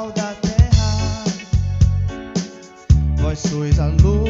Sal da terra. Vós sois a luz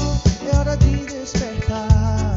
É hora de despertar.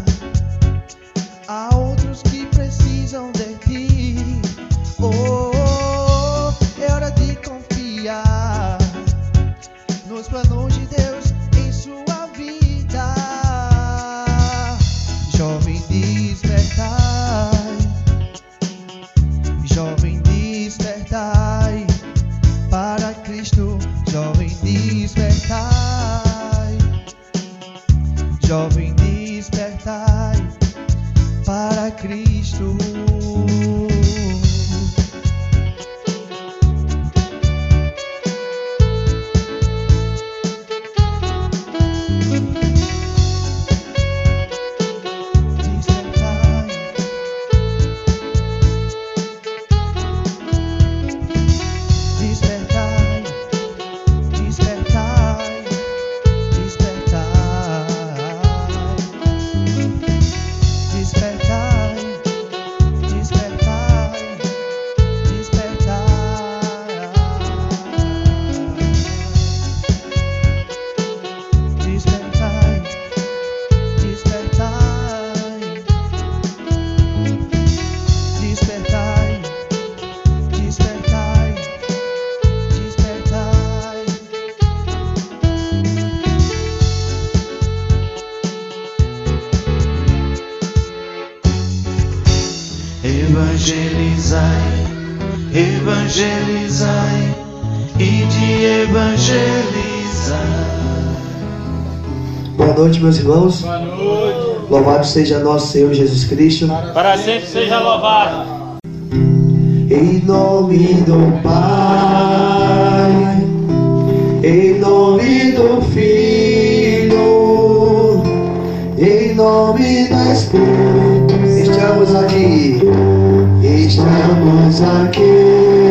Evangelizai e de evangelizar. Boa noite, meus irmãos. Boa noite. Louvado seja nosso Senhor Jesus Cristo. Para sempre seja louvado. Em nome do Pai, em nome do Filho, em nome do Espírito. Estamos aqui, estamos aqui,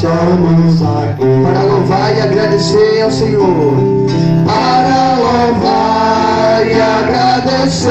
estamos aqui para louvar e agradecer ao Senhor. Para louvar e agradecer,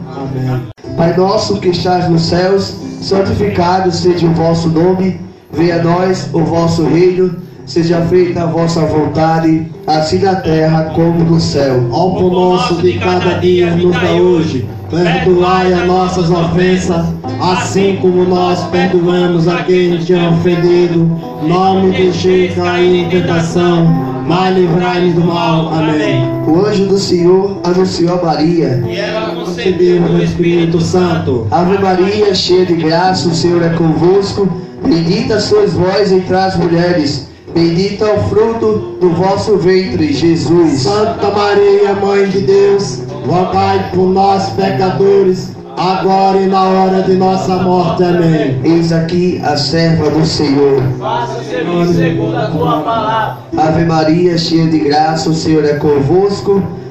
Amém. Pai nosso que estás nos céus, santificado seja o vosso nome, venha a nós o vosso reino, seja feita a vossa vontade, assim na terra como no céu. Ao pão nosso de cada dia nos dá hoje. Perdoai as nossas ofensas, assim como nós perdoamos a quem nos tem ofendido. Não me deixeis cair em tentação, mas livrai-nos do mal. Amém. O anjo do Senhor anunciou a Maria. Concedemos o Espírito Santo. Ave Maria, cheia de graça, o Senhor é convosco. Bendita sois vós entre as mulheres. Bendito é o fruto do vosso ventre, Jesus. Santa Maria, Mãe de Deus, rogai por nós pecadores, agora e na hora de nossa morte. Amém. Eis aqui a serva do Senhor. Faça-se segundo a tua palavra. Ave Maria, cheia de graça, o Senhor é convosco.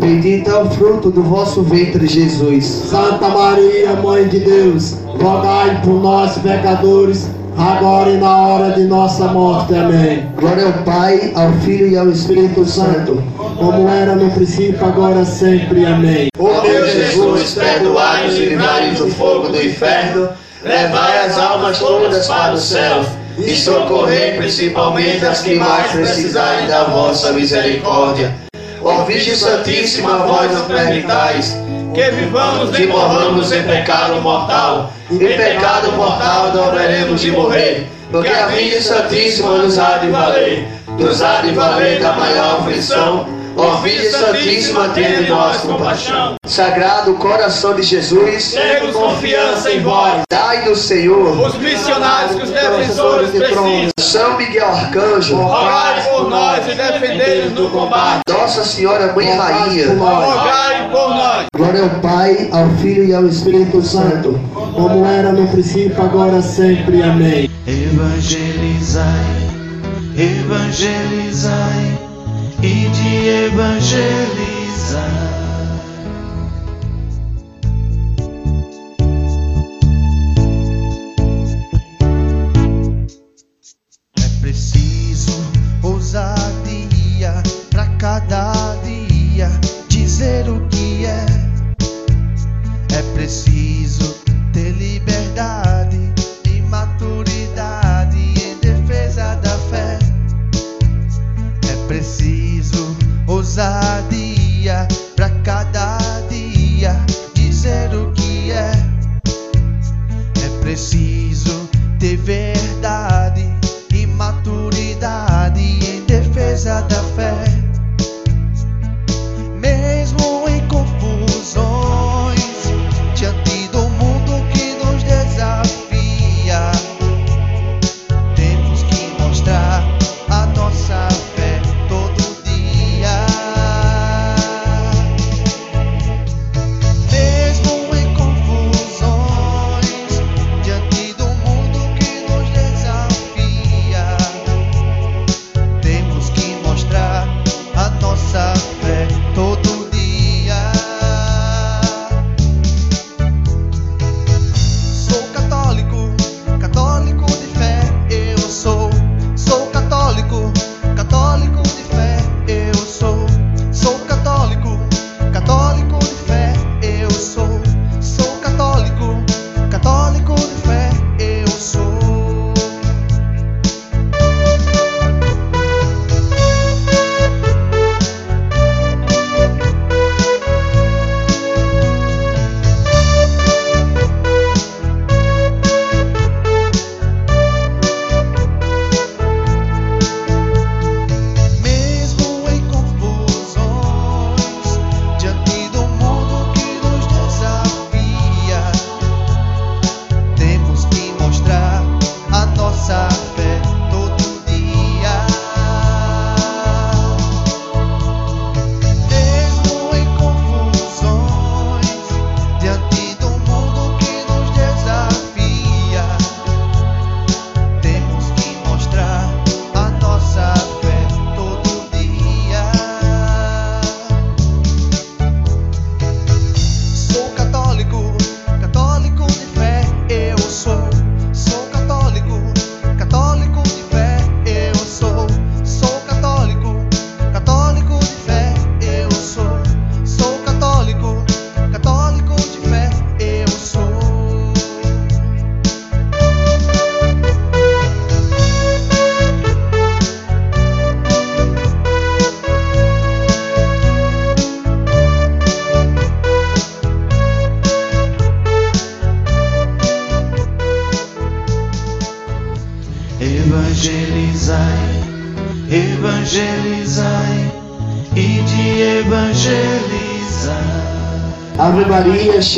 Bendito é o fruto do vosso ventre, Jesus. Santa Maria, Mãe de Deus, rogai por nós pecadores, agora e na hora de nossa morte. Amém. Glória ao Pai, ao Filho e ao Espírito Santo. Como era no princípio, agora sempre. Amém. Ó meu Jesus, perdoai-nos e livrai-nos do fogo do inferno, levai as almas todas para o céu e socorrei principalmente as que mais precisarem da vossa misericórdia. Virgem Santíssima, vós não permitais que vivamos e morramos em pecado mortal. Em pecado mortal não haveremos de morrer, porque a Virgem Santíssima nos há de valer, nos há de valer da maior aflição. Ó Virgem Santíssima, tenha de nós compaixão. Sagrado coração de Jesus, Temos confiança em vós, dai do Senhor. os missionários que os defensores precisam. São Miguel Arcanjo, Rogai por nós e defendei-nos no combate. Nossa Senhora Mãe Rainha. Rogai por nós. Glória ao Pai, ao Filho e ao Espírito Santo. Como era no princípio, agora sempre. Amém. Evangelizai, evangelizai e de evangelizar. É preciso ousadia pra cada dia dizer o que é. É preciso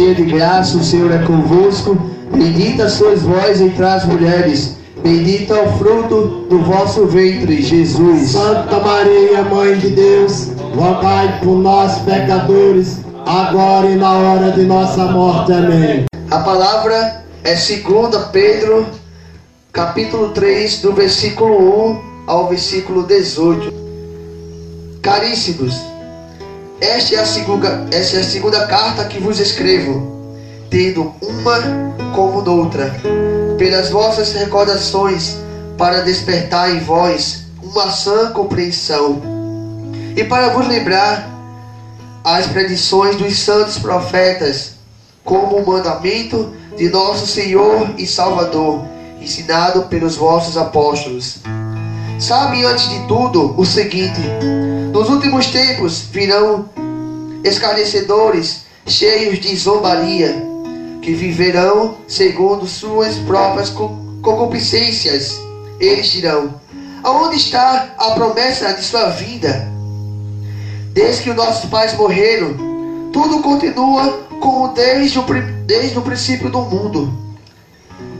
cheia de graça, o Senhor é convosco. Bendita sois vós entre as mulheres. Bendito é o fruto do vosso ventre, Jesus. Santa Maria, Mãe de Deus, rogai por nós pecadores, agora e na hora de nossa morte. Amém. A palavra é 2 Pedro, capítulo 3, do versículo 1 ao versículo 18. Caríssimos, esta é a segunda, esta é a segunda carta que vos escrevo, tendo uma como noutra, pelas vossas recordações, para despertar em vós uma sã compreensão, e para vos lembrar as predições dos santos profetas, como o mandamento de nosso Senhor e Salvador, ensinado pelos vossos apóstolos. Sabe antes de tudo o seguinte: nos últimos tempos virão escarnecedores, cheios de zombaria, que viverão segundo suas próprias co- concupiscências. Eles dirão: Aonde está a promessa de sua vinda? Desde que os nossos pais morreram, tudo continua como desde o, desde o princípio do mundo.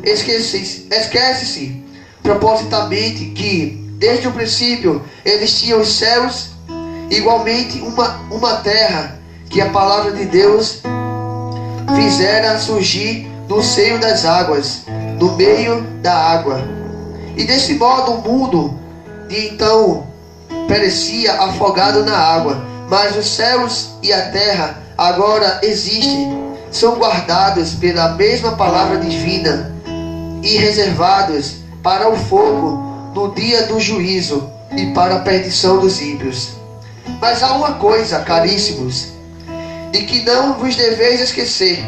Esquece- Esquece-se propositamente que, desde o princípio, existiam os céus, igualmente uma, uma terra que a palavra de Deus fizera surgir no seio das águas, no meio da água. E desse modo o mundo de então perecia afogado na água, mas os céus e a terra agora existem, são guardados pela mesma palavra divina e reservados para o fogo no dia do juízo e para a perdição dos ímpios. Mas há uma coisa, caríssimos, de que não vos deveis esquecer.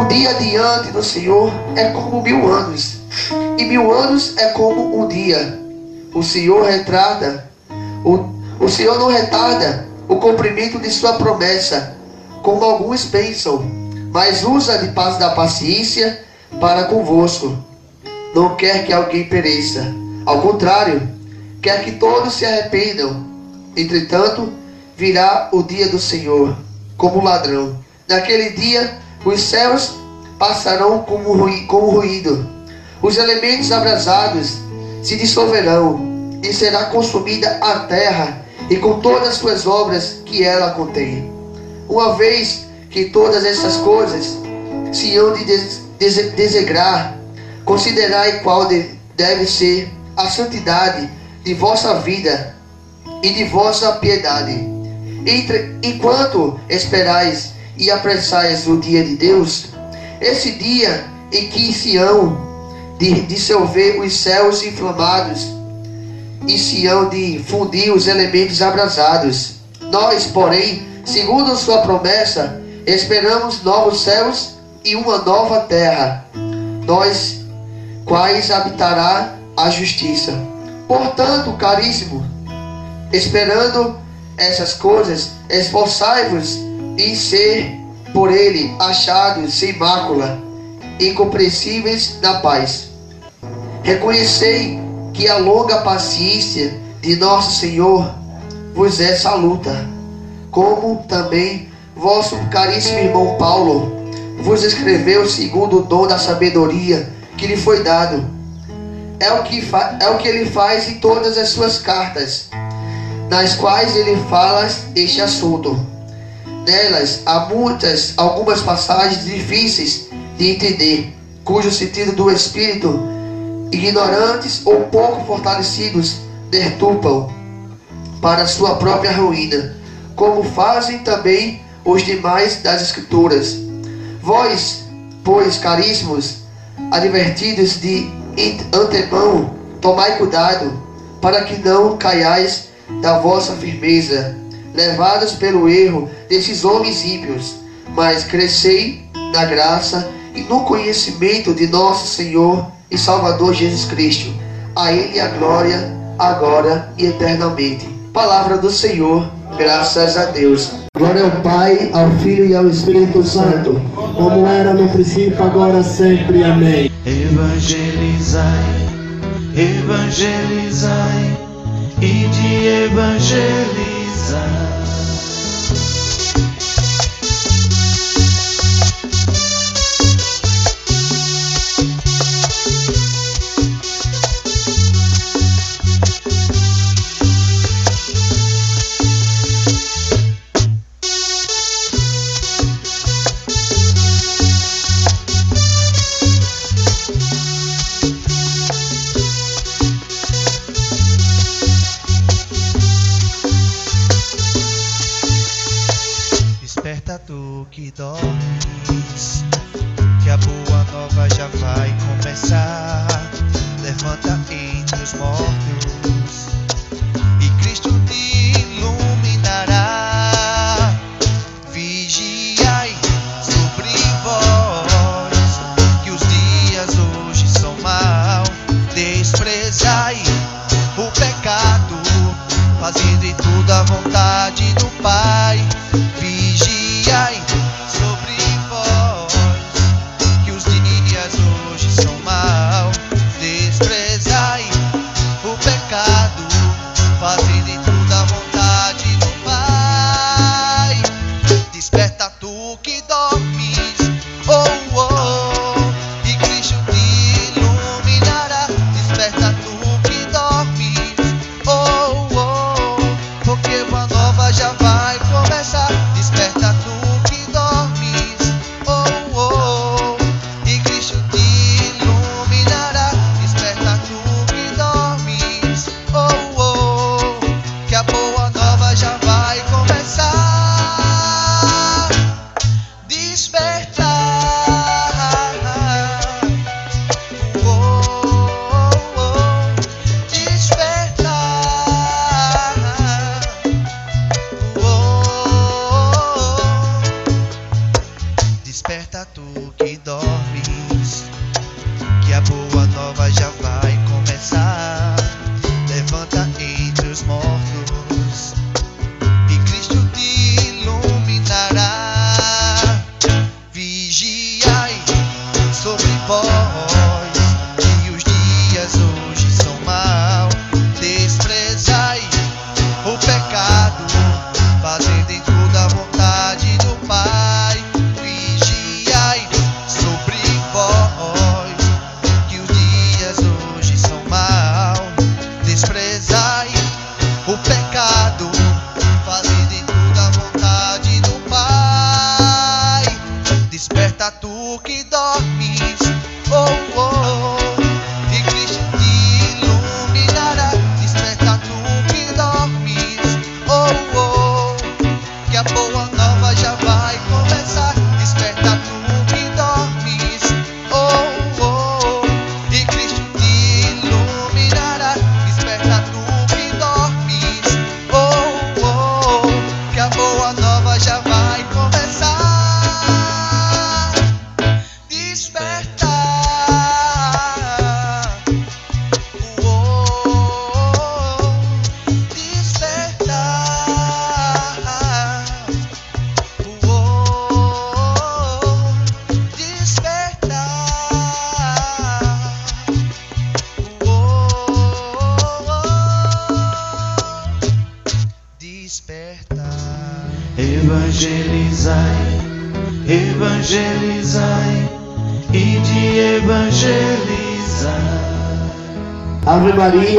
O dia diante do Senhor é como mil anos, e mil anos é como um dia. O Senhor retarda, o, o Senhor não retarda o cumprimento de sua promessa, como alguns pensam, mas usa de paz da paciência para convosco. Não quer que alguém pereça. Ao contrário, quer que todos se arrependam. Entretanto, virá o dia do Senhor, como ladrão. Naquele dia, os céus passarão como, ruí como ruído, os elementos abrasados se dissolverão, e será consumida a terra e com todas as suas obras que ela contém. Uma vez que todas essas coisas se hão de des des desegrar, considerai qual de deve ser a santidade de vossa vida e de vossa piedade. Entre, enquanto esperais e apressais o dia de Deus, esse dia em que se hão de dissolver os céus inflamados e se hão de fundir os elementos abrasados. Nós, porém, segundo sua promessa, esperamos novos céus e uma nova terra, nós quais habitará a justiça. Portanto, caríssimo, esperando essas coisas, esforçai-vos em ser por ele achados sem mácula, incompreensíveis na paz. Reconhecei que a longa paciência de nosso Senhor vos é saluta, como também vosso caríssimo irmão Paulo vos escreveu segundo o dom da sabedoria que lhe foi dado. É o que, é o que ele faz em todas as suas cartas, nas quais ele fala este assunto. Nelas há muitas, algumas passagens difíceis de entender, cujo sentido do Espírito, ignorantes ou pouco fortalecidos, dertupam para sua própria ruína, como fazem também os demais das Escrituras. Vós, pois, caríssimos, advertidos de antemão, tomai cuidado, para que não caiais da vossa firmeza, levados pelo erro desses homens ímpios, mas crescei na graça e no conhecimento de nosso Senhor e Salvador Jesus Cristo. A Ele a glória, agora e eternamente. Palavra do Senhor, graças a Deus. Glória ao Pai, ao Filho e ao Espírito Santo, como era no princípio, agora sempre. Amém. Evangelizai, evangelizai e de evangelizar. Que dormes, expect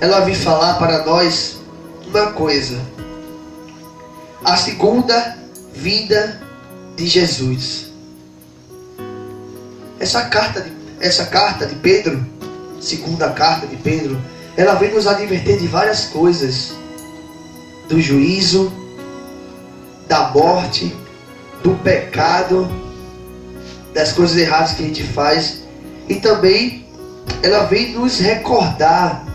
ela vem falar para nós uma coisa. A segunda vinda de Jesus. Essa carta de, essa carta de Pedro, segunda carta de Pedro, ela vem nos advertir de várias coisas. Do juízo, da morte, do pecado, das coisas erradas que a gente faz e também ela vem nos recordar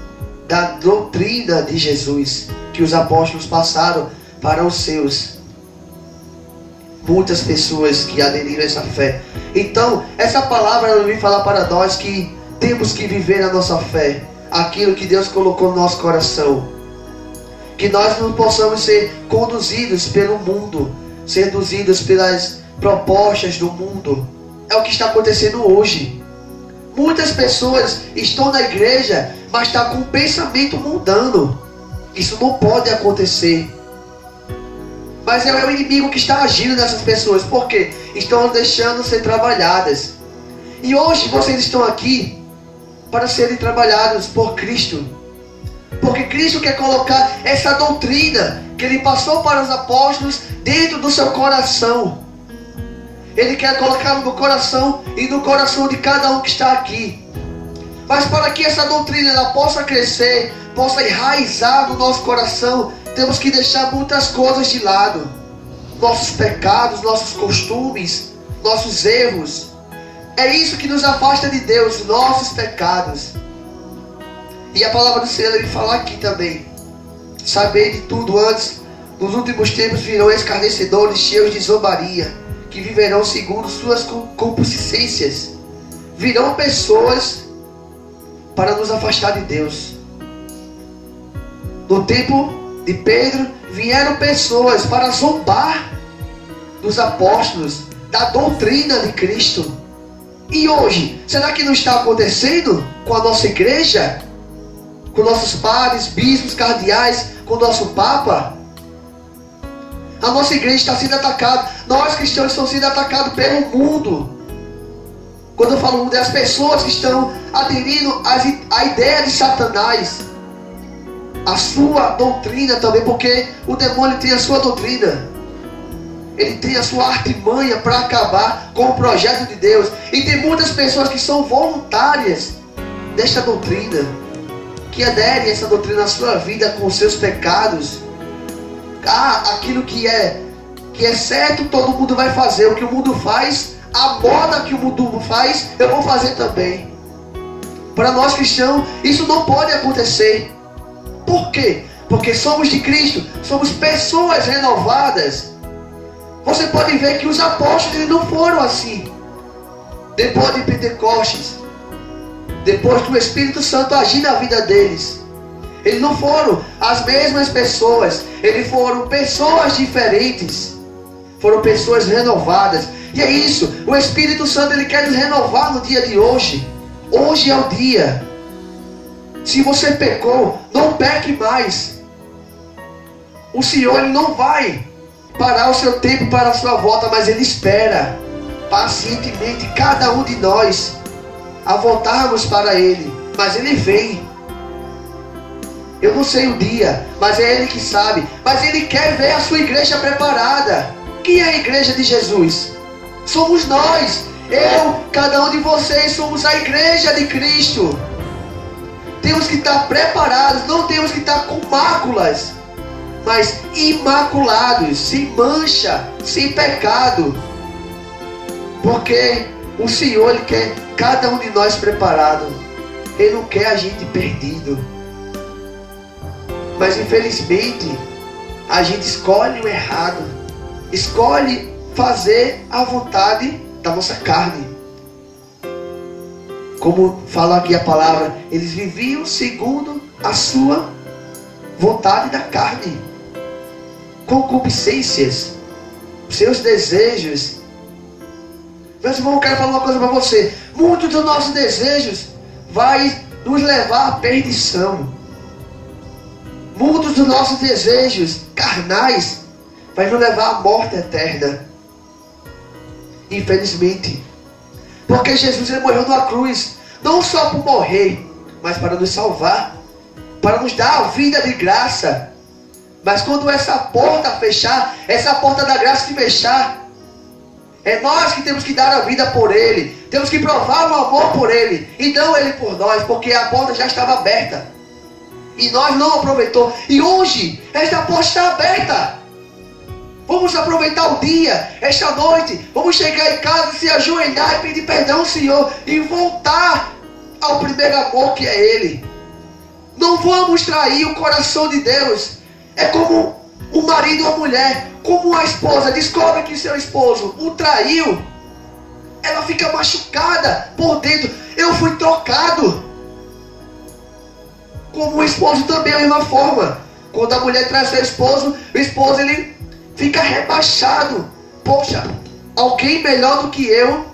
da doutrina de Jesus que os apóstolos passaram para os seus. Muitas pessoas que aderiram a essa fé. Então, essa palavra vem falar para nós que temos que viver a nossa fé, aquilo que Deus colocou no nosso coração. Que nós não possamos ser conduzidos pelo mundo, seduzidos pelas propostas do mundo. É o que está acontecendo hoje. Muitas pessoas estão na igreja, mas estão com o pensamento mudando. Isso não pode acontecer. Mas é o inimigo que está agindo nessas pessoas, porque estão deixando ser trabalhadas. E hoje vocês estão aqui para serem trabalhados por Cristo. Porque Cristo quer colocar essa doutrina que ele passou para os apóstolos dentro do seu coração. Ele quer colocar no coração e no coração de cada um que está aqui. Mas para que essa doutrina ela possa crescer, possa enraizar no nosso coração, temos que deixar muitas coisas de lado. Nossos pecados, nossos costumes, nossos erros. É isso que nos afasta de Deus, nossos pecados. E a palavra do Senhor ele fala aqui também. Saber de tudo antes, nos últimos tempos virão escarnecedores cheios de zombaria, que viverão segundo suas concupiscências. Virão pessoas para nos afastar de Deus. No tempo de Pedro, vieram pessoas para zombar dos apóstolos, da doutrina de Cristo. E hoje, será que não está acontecendo com a nossa igreja? Com nossos padres, bispos, cardeais, com o nosso Papa? A nossa igreja está sendo atacada. Nós cristãos estamos sendo atacados pelo mundo. Quando eu falo mundo, é as pessoas que estão aderindo à ideia de Satanás. A sua doutrina também, porque o demônio tem a sua doutrina. Ele tem a sua artimanha para acabar com o projeto de Deus. E tem muitas pessoas que são voluntárias desta doutrina, que aderem a essa doutrina na sua vida com os seus pecados. Ah, aquilo que é que é certo, todo mundo vai fazer. O que o mundo faz, a moda que o mundo faz, eu vou fazer também. Para nós cristãos, isso não pode acontecer. Por quê? Porque somos de Cristo, somos pessoas renovadas. Você pode ver que os apóstolos não foram assim. Depois de Pentecostes, depois do Espírito Santo agir na vida deles, eles não foram as mesmas pessoas, eles foram pessoas diferentes, foram pessoas renovadas. E é isso, o Espírito Santo ele quer nos renovar no dia de hoje. Hoje é o dia. Se você pecou, não peque mais. O Senhor ele não vai parar o seu tempo para a sua volta, mas Ele espera pacientemente cada um de nós a voltarmos para Ele. Mas Ele vem. Eu não sei o dia, mas é Ele que sabe. Mas Ele quer ver a sua igreja preparada. Quem é a igreja de Jesus? Somos nós. Eu, cada um de vocês, somos a igreja de Cristo. Temos que estar preparados, não temos que estar com máculas mas imaculados, sem mancha, sem pecado. Porque o Senhor ele quer cada um de nós preparado. Ele não quer a gente perdido. Mas infelizmente, a gente escolhe o errado. escolhe fazer a vontade da nossa carne. Como fala aqui a palavra, eles viviam segundo a sua vontade da carne, concupiscências, seus desejos. Meus irmãos, eu quero falar uma coisa para você. Muitos dos nossos desejos vai nos levar à perdição. Muitos dos nossos desejos carnais vai nos levar à morte eterna. Infelizmente. Porque Jesus ele morreu na cruz, não só por morrer, mas para nos salvar, para nos dar a vida de graça. Mas quando essa porta fechar, essa porta da graça que fechar, é nós que temos que dar a vida por Ele, temos que provar o amor por Ele, e não Ele por nós, porque a porta já estava aberta. E nós não aproveitou. E hoje, esta porta está aberta. Vamos aproveitar o dia, esta noite. Vamos chegar em casa, se ajoelhar e pedir perdão ao Senhor. E voltar ao primeiro amor que é Ele. Não vamos trair o coração de Deus. É como o marido ou a mulher. Como a esposa descobre que seu esposo o traiu. Ela fica machucada por dentro. Eu fui trocado. Como o esposo também é a mesma forma. Quando a mulher traz seu esposo, o esposo ele fica rebaixado. Poxa, alguém melhor do que eu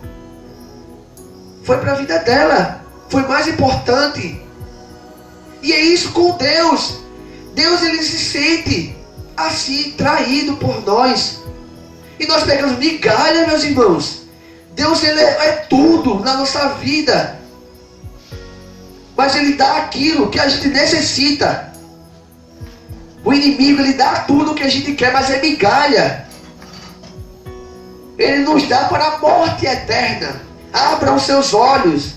foi para a vida dela, foi mais importante. E é isso com Deus. Deus ele se sente assim traído por nós. E nós pegamos migalha, meus irmãos. Deus ele é, é tudo na nossa vida. Mas ele dá aquilo que a gente necessita. O inimigo ele dá tudo o que a gente quer, mas é migalha. Ele nos dá para a morte eterna. Abra os seus olhos.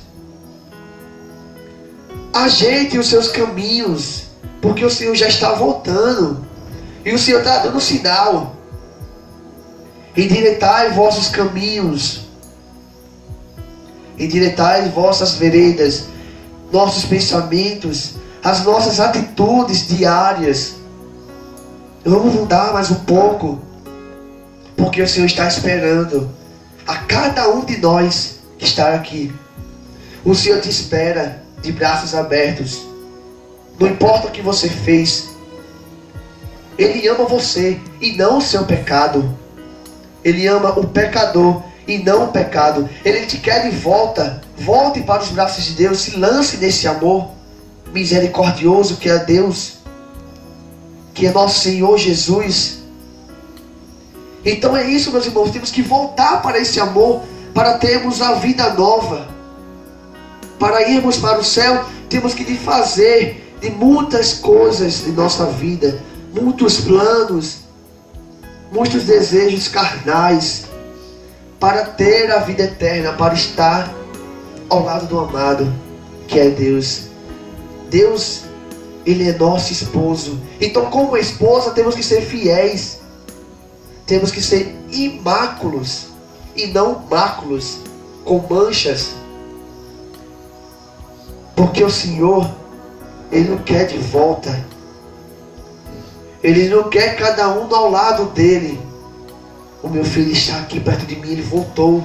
Ajeite os seus caminhos, porque o Senhor já está voltando. E o Senhor está dando sinal. Endireitai vossos caminhos. Endireitai vossas veredas, nossos pensamentos, as nossas atitudes diárias. Vamos mudar mais um pouco. Porque o Senhor está esperando a cada um de nós que está aqui. O Senhor te espera de braços abertos. Não importa o que você fez. Ele ama você e não o seu pecado. Ele ama o pecador e não o pecado. Ele te quer de volta. Volte para os braços de Deus. Se lance nesse amor misericordioso que é Deus que é nosso Senhor Jesus. Então é isso, meus irmãos, temos que voltar para esse amor, para termos a vida nova. Para irmos para o céu, temos que fazer de muitas coisas em nossa vida, muitos planos, muitos desejos carnais, para ter a vida eterna, para estar ao lado do amado, que é Deus. Deus ele é nosso esposo. Então, como esposa, temos que ser fiéis. Temos que ser imáculos e não máculos, com manchas. Porque o Senhor, Ele não quer de volta. Ele não quer cada um ao lado dele. O meu filho está aqui perto de mim, ele voltou.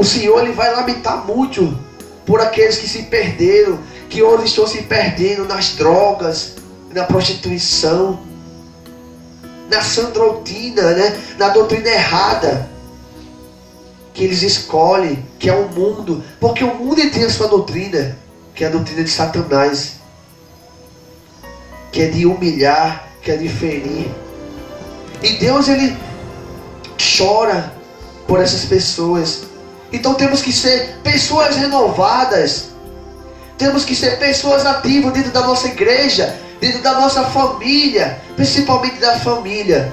O Senhor ele vai lamentar muito por aqueles que se perderam, que hoje estão se perdendo nas drogas, na prostituição, na sandrotina, né? na doutrina errada que eles escolhem, que é o mundo, porque o mundo tem a sua doutrina, que é a doutrina de Satanás, que é de humilhar, que é de ferir. E Deus ele chora por essas pessoas. Então temos que ser pessoas renovadas temos que ser pessoas ativas dentro da nossa igreja, dentro da nossa família, principalmente da família.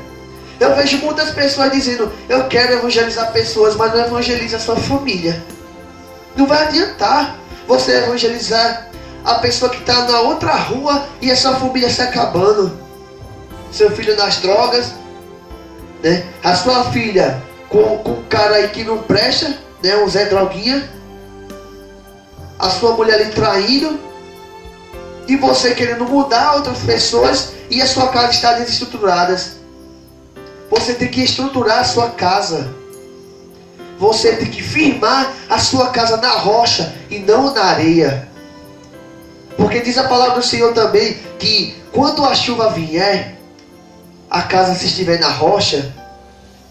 Eu vejo muitas pessoas dizendo: Eu quero evangelizar pessoas, mas não evangeliza a sua família. Não vai adiantar você evangelizar a pessoa que está na outra rua e a sua família se acabando. Seu filho nas drogas, né? a sua filha com, com cara aí que não presta, né? um Zé Droguinha a sua mulher lhe traindo, e você querendo mudar outras pessoas, e a sua casa está desestruturada. Você tem que estruturar a sua casa. Você tem que firmar a sua casa na rocha e não na areia. Porque diz a palavra do Senhor também que quando a chuva vier, a casa se estiver na rocha,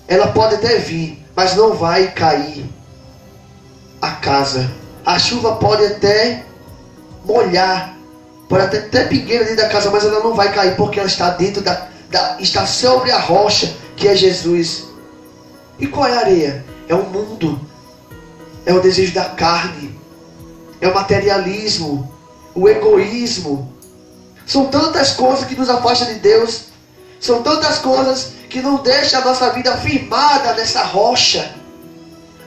ela pode até vir, mas não vai cair a casa. A chuva pode até molhar, pode até ter pingueira dentro da casa, mas ela não vai cair porque ela está dentro da, da está sobre a rocha que é Jesus. E qual é a areia? É o mundo, é o desejo da carne, é o materialismo, o egoísmo. São tantas coisas que nos afastam de Deus, são tantas coisas que não deixam a nossa vida firmada nessa rocha.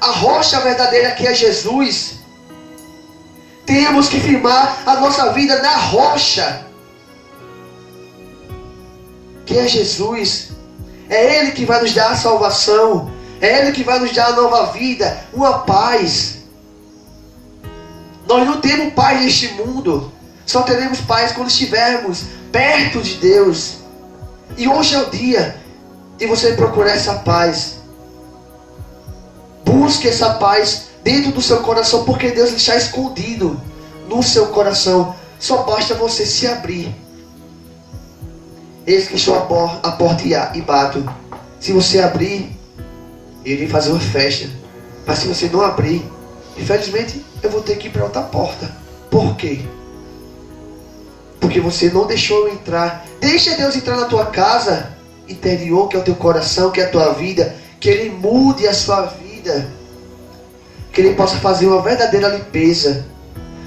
A rocha verdadeira que é Jesus. Temos que firmar a nossa vida na rocha, que é Jesus. É Ele que vai nos dar a salvação. É Ele que vai nos dar a nova vida, uma paz. Nós não temos paz neste mundo. Só teremos paz quando estivermos perto de Deus. E hoje é o dia de você procurar essa paz. Busque essa paz dentro do seu coração, porque Deus está escondido no seu coração. Só basta você se abrir. Eis que estou a porta e bato. Se você abrir, ele vai fazer uma festa. Mas se você não abrir, infelizmente eu vou ter que ir para outra porta. Por quê? Porque você não deixou eu entrar. Deixa Deus entrar na tua casa interior, que é o teu coração, que é a tua vida. Que Ele mude a sua vida. Que Ele possa fazer uma verdadeira limpeza.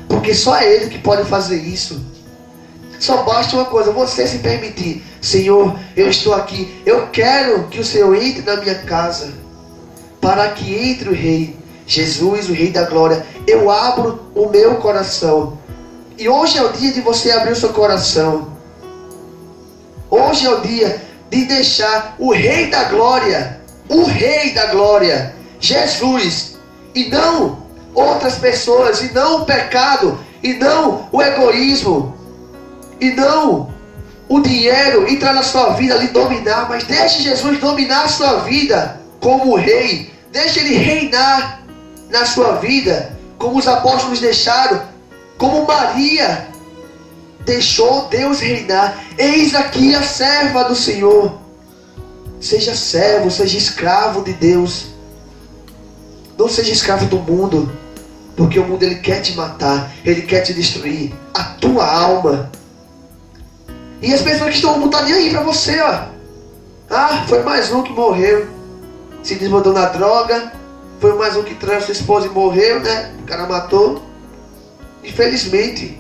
Porque só é Ele que pode fazer isso. Só basta uma coisa, você se permitir. Senhor, eu estou aqui. Eu quero que o Senhor entre na minha casa para que entre o Rei, Jesus, o Rei da Glória. Eu abro o meu coração. E hoje é o dia de você abrir o seu coração. Hoje é o dia de deixar o Rei da Glória, o Rei da Glória, Jesus, e não outras pessoas, e não o pecado, e não o egoísmo, e não o dinheiro entrar na sua vida, lhe dominar, mas deixe Jesus dominar a sua vida como rei, Deixe ele reinar na sua vida, como os apóstolos deixaram, como Maria deixou Deus reinar. Eis aqui a serva do Senhor. Seja servo, seja escravo de Deus. Não seja escravo do mundo, porque o mundo ele quer te matar, ele quer te destruir a tua alma. E as pessoas que estão não nem aí para você, ó. Ah, foi mais um que morreu se desmandou na droga. Foi mais um que traiu sua esposa e morreu, né? O cara matou. Infelizmente.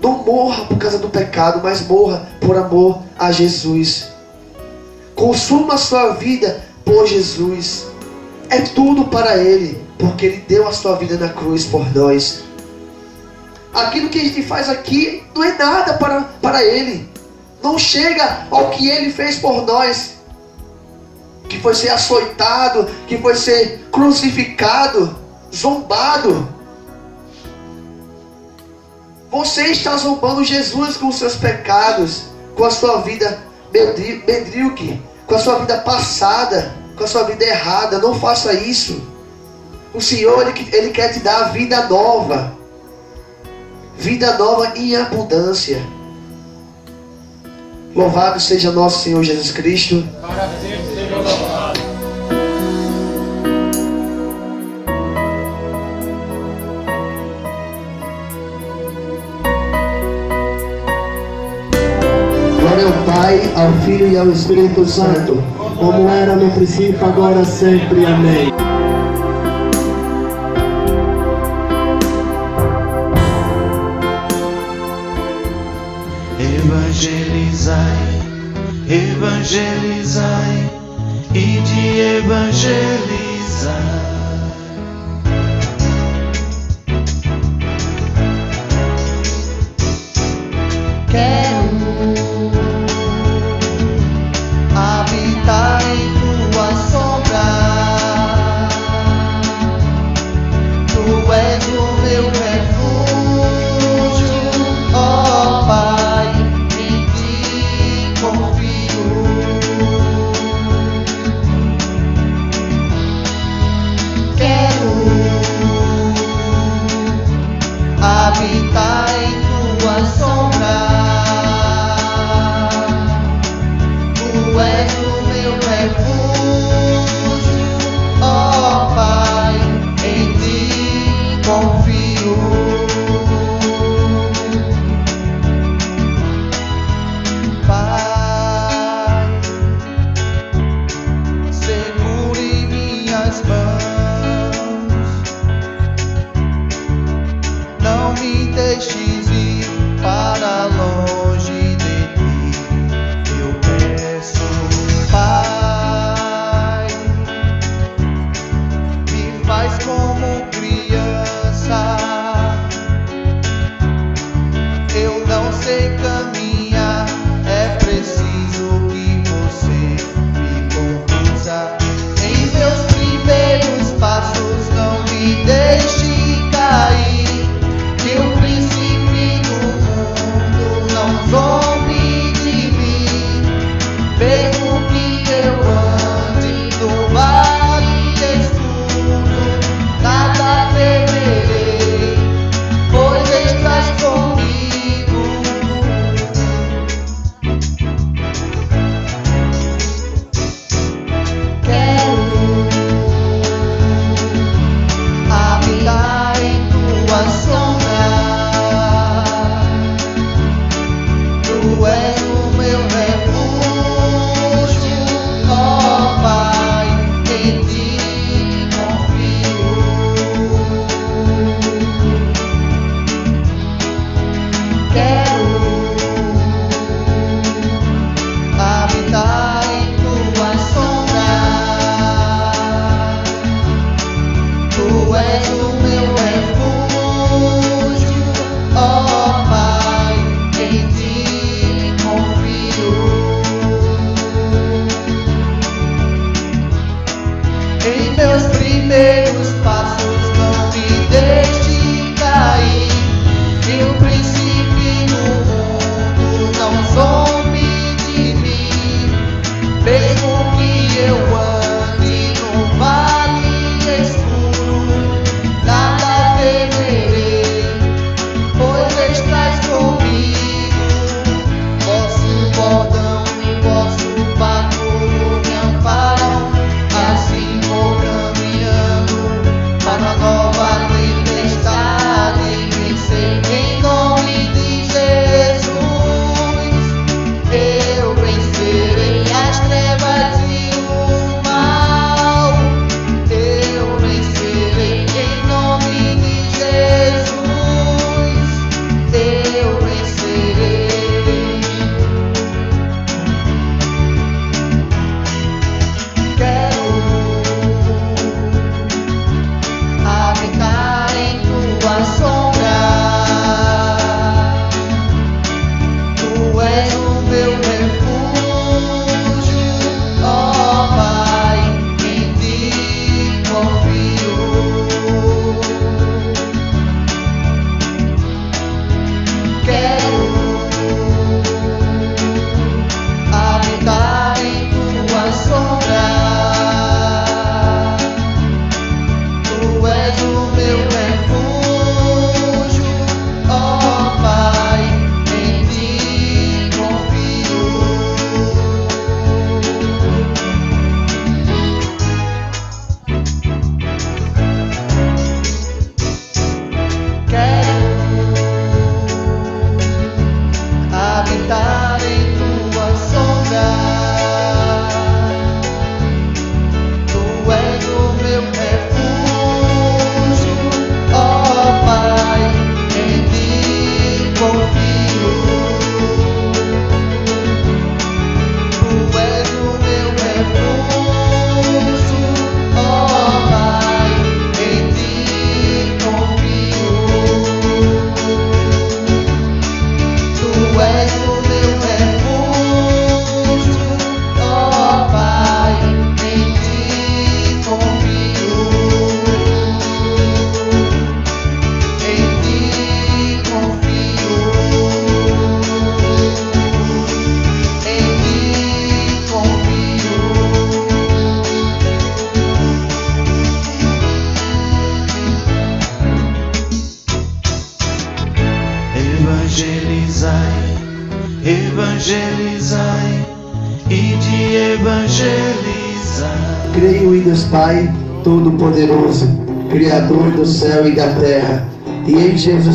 Não morra por causa do pecado, mas morra por amor a Jesus. Consuma a sua vida por Jesus. É tudo para Ele, porque Ele deu a sua vida na cruz por nós. Aquilo que a gente faz aqui não é nada para, para Ele. Não chega ao que Ele fez por nós que foi ser açoitado, que foi ser crucificado, zombado. Você está zombando Jesus com os seus pecados, com a sua vida medríocre, com a sua vida passada, com a sua vida errada. Não faça isso. O Senhor, ele, ele quer te dar vida nova. Vida nova em abundância. Louvado seja nosso Senhor Jesus Cristo. Para sempre seja louvado. Glória ao Pai, ao Filho e ao Espírito Santo, como era no princípio, agora sempre. Amém. evangelizai, evangelizai e de evangelizar. sem caminho.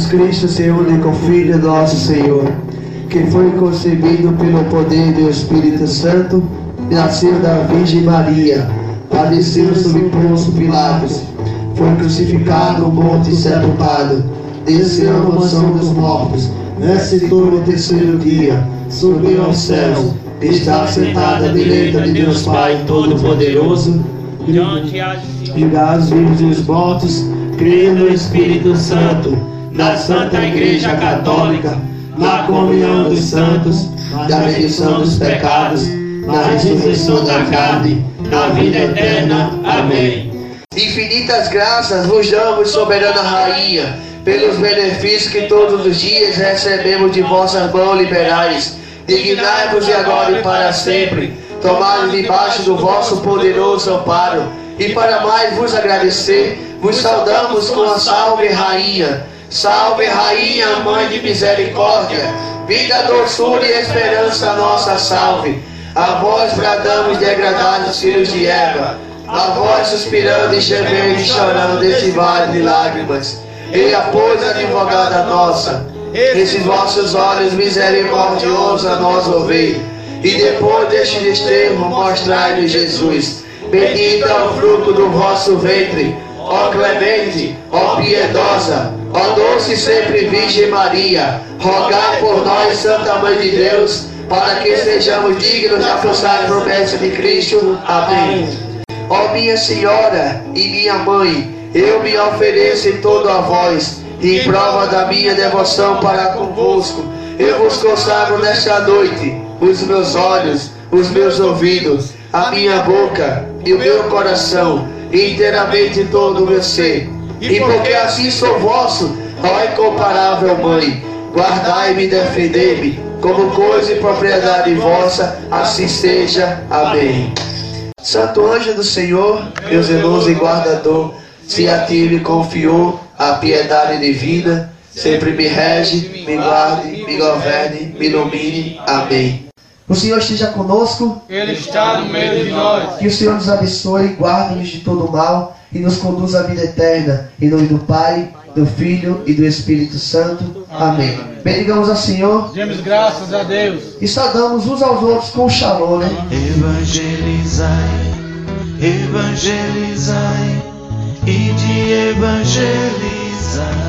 Cristo, seu único Filho, nosso Senhor, que foi concebido pelo poder do Espírito Santo, nasceu da Virgem Maria, padeceu sob Pôncio Pilatos, foi crucificado, morto e sepultado, desceu à mansão dos mortos, ressuscitou no terceiro dia, subiu aos céus, está sentado à direita de Deus Pai Todo-Poderoso, De onde os vivos e os mortos, creio no Espírito Santo, na Santa Igreja Católica, na comunhão dos santos, na remissão dos pecados, na ressurreição da carne, na vida eterna. Amém. Infinitas graças vos damos, soberana Rainha, pelos benefícios que todos os dias recebemos de vossas mãos liberais. Dignai-vos e agora e para sempre, tomai debaixo do vosso poderoso amparo. E para mais vos agradecer, vos saudamos com a salve Rainha. Salve Rainha, Mãe de Misericórdia, vida, doçura e esperança nossa salve. A vós bradamos degradados filhos de Eva, a vós suspirando e gemendo e chorando desse vale de lágrimas. E a pois advogada nossa, esses vossos olhos misericordiosos a nós ouvir. E depois deste desterro mostrai-nos Jesus. Bendito é o fruto do vosso ventre, ó clemente, ó piedosa, ó doce sempre Virgem Maria. Rogai por nós, Santa Mãe de Deus, para que sejamos dignos de alcançar a promessa de Cristo. Amém. Ó minha Senhora e minha Mãe, eu me ofereço em todo a vós, em prova da minha devoção para convosco. Eu vos consagro nesta noite os meus olhos, os meus ouvidos, a minha boca e o meu coração, inteiramente todo o meu ser. E porque assim sou vosso, ó incomparável Mãe, guardai-me e defendei-me, como coisa e propriedade vossa, assim seja. Amém. Santo anjo do Senhor, meu zeloso e guardador, se a ti me confiou a piedade divina, sempre me rege, me guarde, me governe, me ilumine. Amém. O Senhor esteja conosco, Ele está no meio de nós. que o Senhor nos abençoe, guarde-nos de todo mal e nos conduza à vida eterna. Em nome do Pai, do Filho e do Espírito Santo. Amém. Bendigamos ao Senhor Demos graças a Deus. e saudamos uns aos outros com shalom, né? Evangelizai, evangelizai e de evangelizar.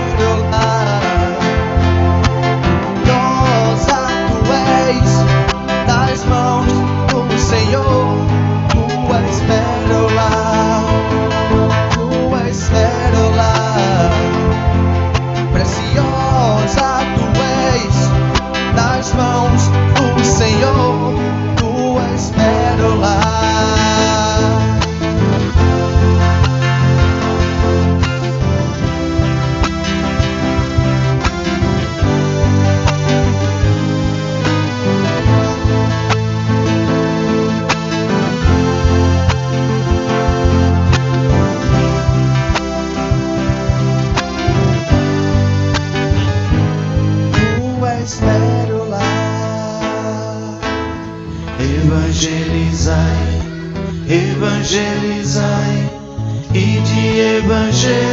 Evangelizai e de evangelizar.